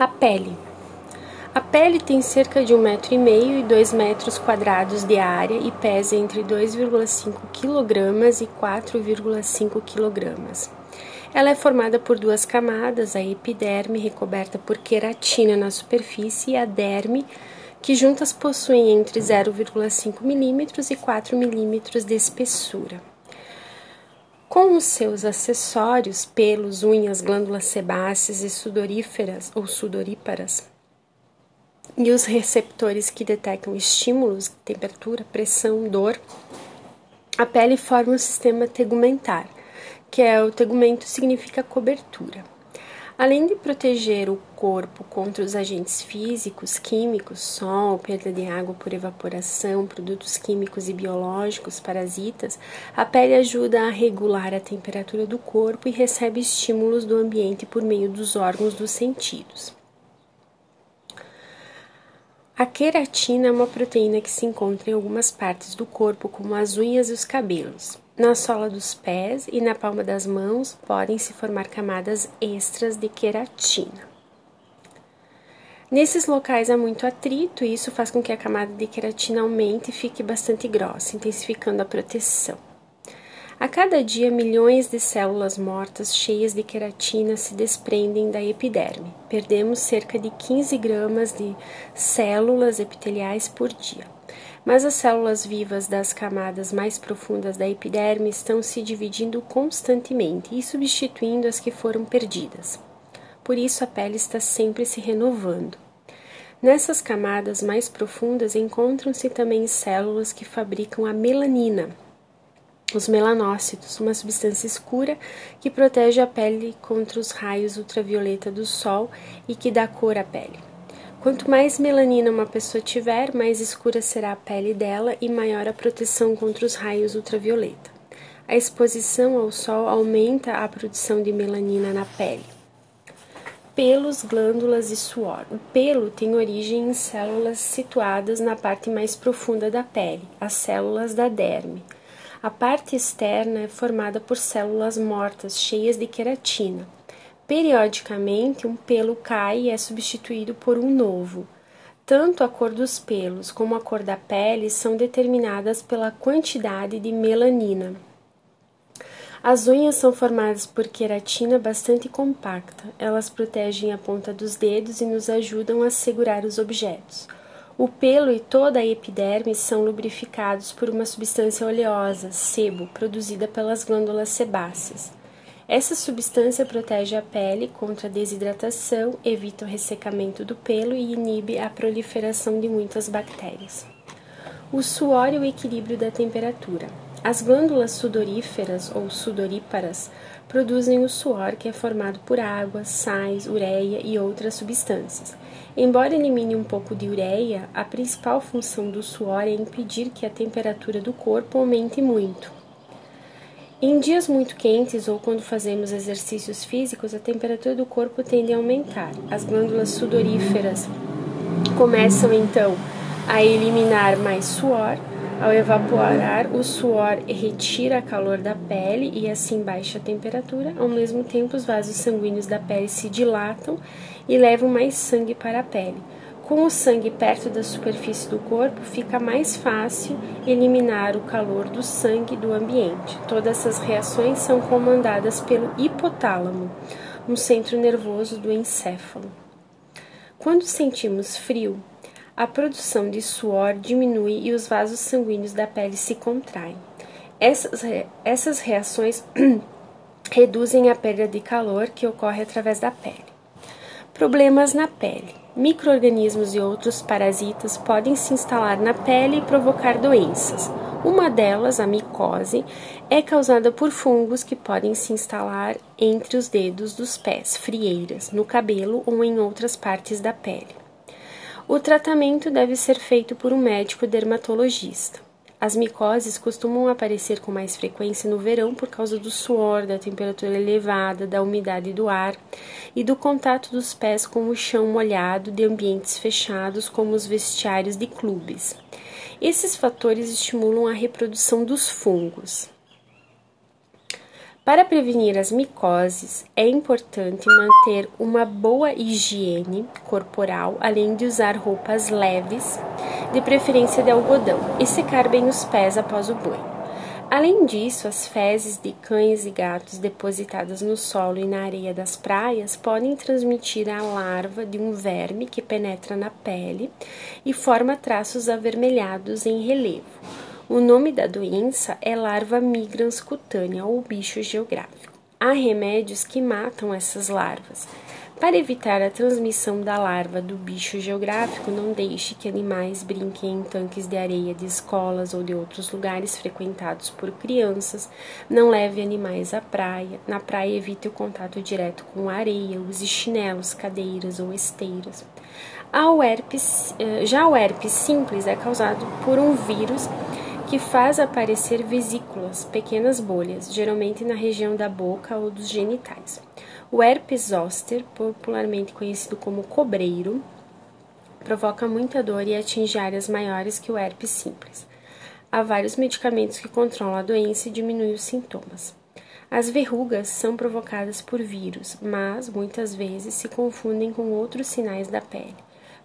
A pele. A pele tem cerca de um metro e meio e dois metros quadrados de área e pesa entre 2,5 kg e 4,5 kg. Ela é formada por duas camadas, a epiderme, recoberta por queratina na superfície, e a derme, que juntas possuem entre 0,5 mm e 4 mm de espessura. Com os seus acessórios, pelos, unhas, glândulas sebáceas e sudoríferas ou sudoríparas, e os receptores que detectam estímulos, temperatura, pressão, dor, a pele forma um sistema tegumentar, que é o tegumento significa cobertura. Além de proteger o corpo contra os agentes físicos, químicos, sol, perda de água por evaporação, produtos químicos e biológicos, parasitas, a pele ajuda a regular a temperatura do corpo e recebe estímulos do ambiente por meio dos órgãos dos sentidos. A queratina é uma proteína que se encontra em algumas partes do corpo, como as unhas e os cabelos. Na sola dos pés e na palma das mãos podem se formar camadas extras de queratina. Nesses locais há muito atrito e isso faz com que a camada de queratina aumente e fique bastante grossa, intensificando a proteção. A cada dia, milhões de células mortas cheias de queratina se desprendem da epiderme. Perdemos cerca de 15 gramas de células epiteliais por dia mas as células vivas das camadas mais profundas da epiderme estão se dividindo constantemente e substituindo as que foram perdidas. Por isso, a pele está sempre se renovando. Nessas camadas mais profundas encontram-se também células que fabricam a melanina, os melanócitos, uma substância escura que protege a pele contra os raios ultravioleta do sol e que dá cor à pele. Quanto mais melanina uma pessoa tiver, mais escura será a pele dela e maior a proteção contra os raios ultravioleta. A exposição ao sol aumenta a produção de melanina na pele. Pelos, glândulas e suor. O pelo tem origem em células situadas na parte mais profunda da pele, as células da derme. A parte externa é formada por células mortas cheias de queratina. Periodicamente, um pelo cai e é substituído por um novo. Tanto a cor dos pelos como a cor da pele são determinadas pela quantidade de melanina. As unhas são formadas por queratina bastante compacta. Elas protegem a ponta dos dedos e nos ajudam a segurar os objetos. O pelo e toda a epiderme são lubrificados por uma substância oleosa, sebo, produzida pelas glândulas sebáceas. Essa substância protege a pele contra a desidratação, evita o ressecamento do pelo e inibe a proliferação de muitas bactérias. O suor e o equilíbrio da temperatura. As glândulas sudoríferas ou sudoríparas produzem o suor que é formado por água, sais, ureia e outras substâncias. Embora elimine um pouco de ureia, a principal função do suor é impedir que a temperatura do corpo aumente muito. Em dias muito quentes ou quando fazemos exercícios físicos, a temperatura do corpo tende a aumentar. As glândulas sudoríferas começam então a eliminar mais suor. Ao evaporar, o suor retira calor da pele e assim baixa a temperatura. Ao mesmo tempo, os vasos sanguíneos da pele se dilatam e levam mais sangue para a pele. Com o sangue perto da superfície do corpo, fica mais fácil eliminar o calor do sangue do ambiente. Todas essas reações são comandadas pelo hipotálamo, um centro nervoso do encéfalo. Quando sentimos frio, a produção de suor diminui e os vasos sanguíneos da pele se contraem. Essas, essas reações reduzem a perda de calor que ocorre através da pele. Problemas na pele. Microorganismos e outros parasitas podem se instalar na pele e provocar doenças. Uma delas, a micose, é causada por fungos que podem se instalar entre os dedos dos pés, frieiras, no cabelo ou em outras partes da pele. O tratamento deve ser feito por um médico dermatologista. As micoses costumam aparecer com mais frequência no verão por causa do suor, da temperatura elevada, da umidade do ar e do contato dos pés com o chão molhado de ambientes fechados, como os vestiários de clubes. Esses fatores estimulam a reprodução dos fungos. Para prevenir as micoses, é importante manter uma boa higiene corporal, além de usar roupas leves, de preferência de algodão, e secar bem os pés após o banho. Além disso, as fezes de cães e gatos depositadas no solo e na areia das praias podem transmitir a larva de um verme que penetra na pele e forma traços avermelhados em relevo. O nome da doença é larva migrans cutânea ou bicho geográfico. Há remédios que matam essas larvas. Para evitar a transmissão da larva do bicho geográfico, não deixe que animais brinquem em tanques de areia de escolas ou de outros lugares frequentados por crianças. Não leve animais à praia. Na praia, evite o contato direto com areia. Use chinelos, cadeiras ou esteiras. Eh, já o herpes simples é causado por um vírus que faz aparecer vesículas, pequenas bolhas, geralmente na região da boca ou dos genitais. O herpes zoster, popularmente conhecido como cobreiro, provoca muita dor e atinge áreas maiores que o herpes simples. Há vários medicamentos que controlam a doença e diminuem os sintomas. As verrugas são provocadas por vírus, mas muitas vezes se confundem com outros sinais da pele.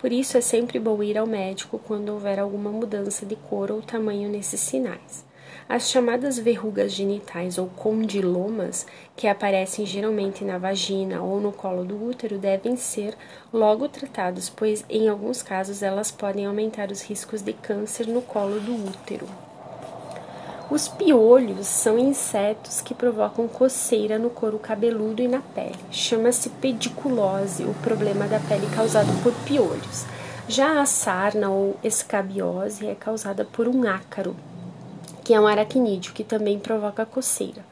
Por isso é sempre bom ir ao médico quando houver alguma mudança de cor ou tamanho nesses sinais. As chamadas verrugas genitais ou condilomas, que aparecem geralmente na vagina ou no colo do útero, devem ser logo tratadas, pois em alguns casos elas podem aumentar os riscos de câncer no colo do útero. Os piolhos são insetos que provocam coceira no couro cabeludo e na pele. Chama-se pediculose, o problema da pele causado por piolhos. Já a sarna ou escabiose é causada por um ácaro, que é um aracnídeo que também provoca coceira.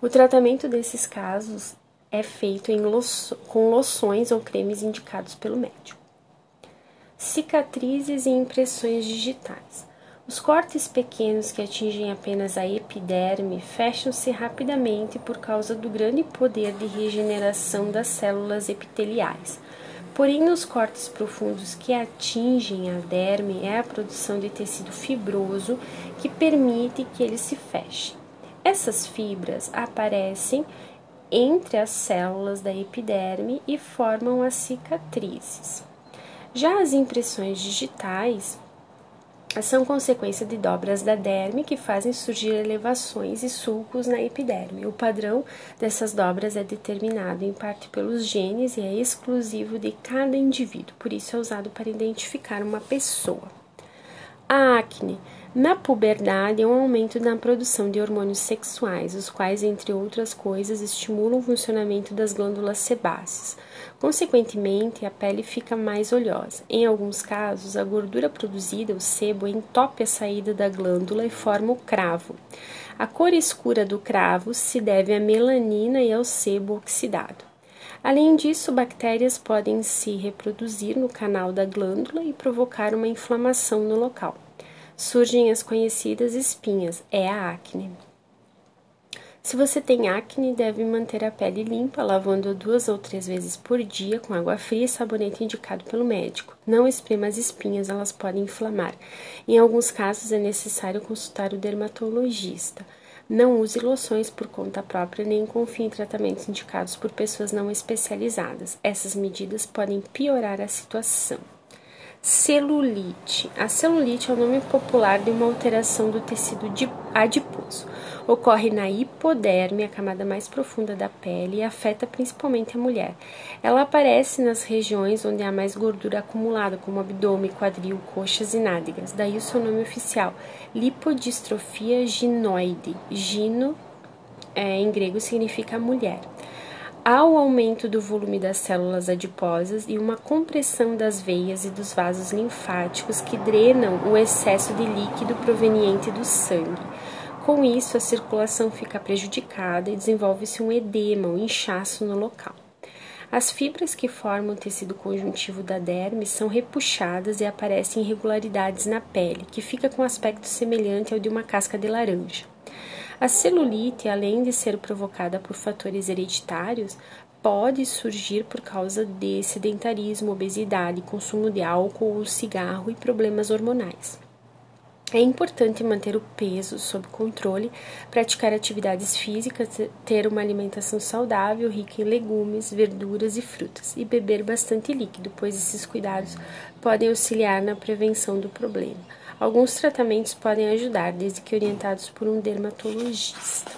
O tratamento desses casos é feito loço, com loções ou cremes indicados pelo médico. Cicatrizes e impressões digitais. Os cortes pequenos que atingem apenas a epiderme fecham-se rapidamente por causa do grande poder de regeneração das células epiteliais. Porém, nos cortes profundos que atingem a derme, é a produção de tecido fibroso que permite que ele se feche. Essas fibras aparecem entre as células da epiderme e formam as cicatrizes. Já as impressões digitais são consequência de dobras da derme que fazem surgir elevações e sulcos na epiderme. O padrão dessas dobras é determinado em parte pelos genes e é exclusivo de cada indivíduo, por isso é usado para identificar uma pessoa. A acne na puberdade, é um aumento na produção de hormônios sexuais, os quais, entre outras coisas, estimulam o funcionamento das glândulas sebáceas. Consequentemente, a pele fica mais oleosa. Em alguns casos, a gordura produzida, o sebo, entope a saída da glândula e forma o cravo. A cor escura do cravo se deve à melanina e ao sebo oxidado. Além disso, bactérias podem se reproduzir no canal da glândula e provocar uma inflamação no local surgem as conhecidas espinhas, é a acne. Se você tem acne, deve manter a pele limpa, lavando duas ou três vezes por dia com água fria e sabonete indicado pelo médico. Não esprema as espinhas, elas podem inflamar. Em alguns casos é necessário consultar o dermatologista. Não use loções por conta própria nem confie em tratamentos indicados por pessoas não especializadas. Essas medidas podem piorar a situação. Celulite. A celulite é o nome popular de uma alteração do tecido adiposo. Ocorre na hipoderme, a camada mais profunda da pele, e afeta principalmente a mulher. Ela aparece nas regiões onde há mais gordura acumulada, como abdômen, quadril, coxas e nádegas. Daí o seu nome oficial, lipodistrofia ginoide. Gino, é, em grego, significa mulher há o aumento do volume das células adiposas e uma compressão das veias e dos vasos linfáticos que drenam o excesso de líquido proveniente do sangue. Com isso, a circulação fica prejudicada e desenvolve-se um edema, um inchaço no local. As fibras que formam o tecido conjuntivo da derme são repuxadas e aparecem irregularidades na pele, que fica com aspecto semelhante ao de uma casca de laranja. A celulite, além de ser provocada por fatores hereditários, pode surgir por causa de sedentarismo, obesidade, consumo de álcool ou cigarro e problemas hormonais. É importante manter o peso sob controle, praticar atividades físicas, ter uma alimentação saudável, rica em legumes, verduras e frutas, e beber bastante líquido, pois esses cuidados podem auxiliar na prevenção do problema. Alguns tratamentos podem ajudar, desde que orientados por um dermatologista.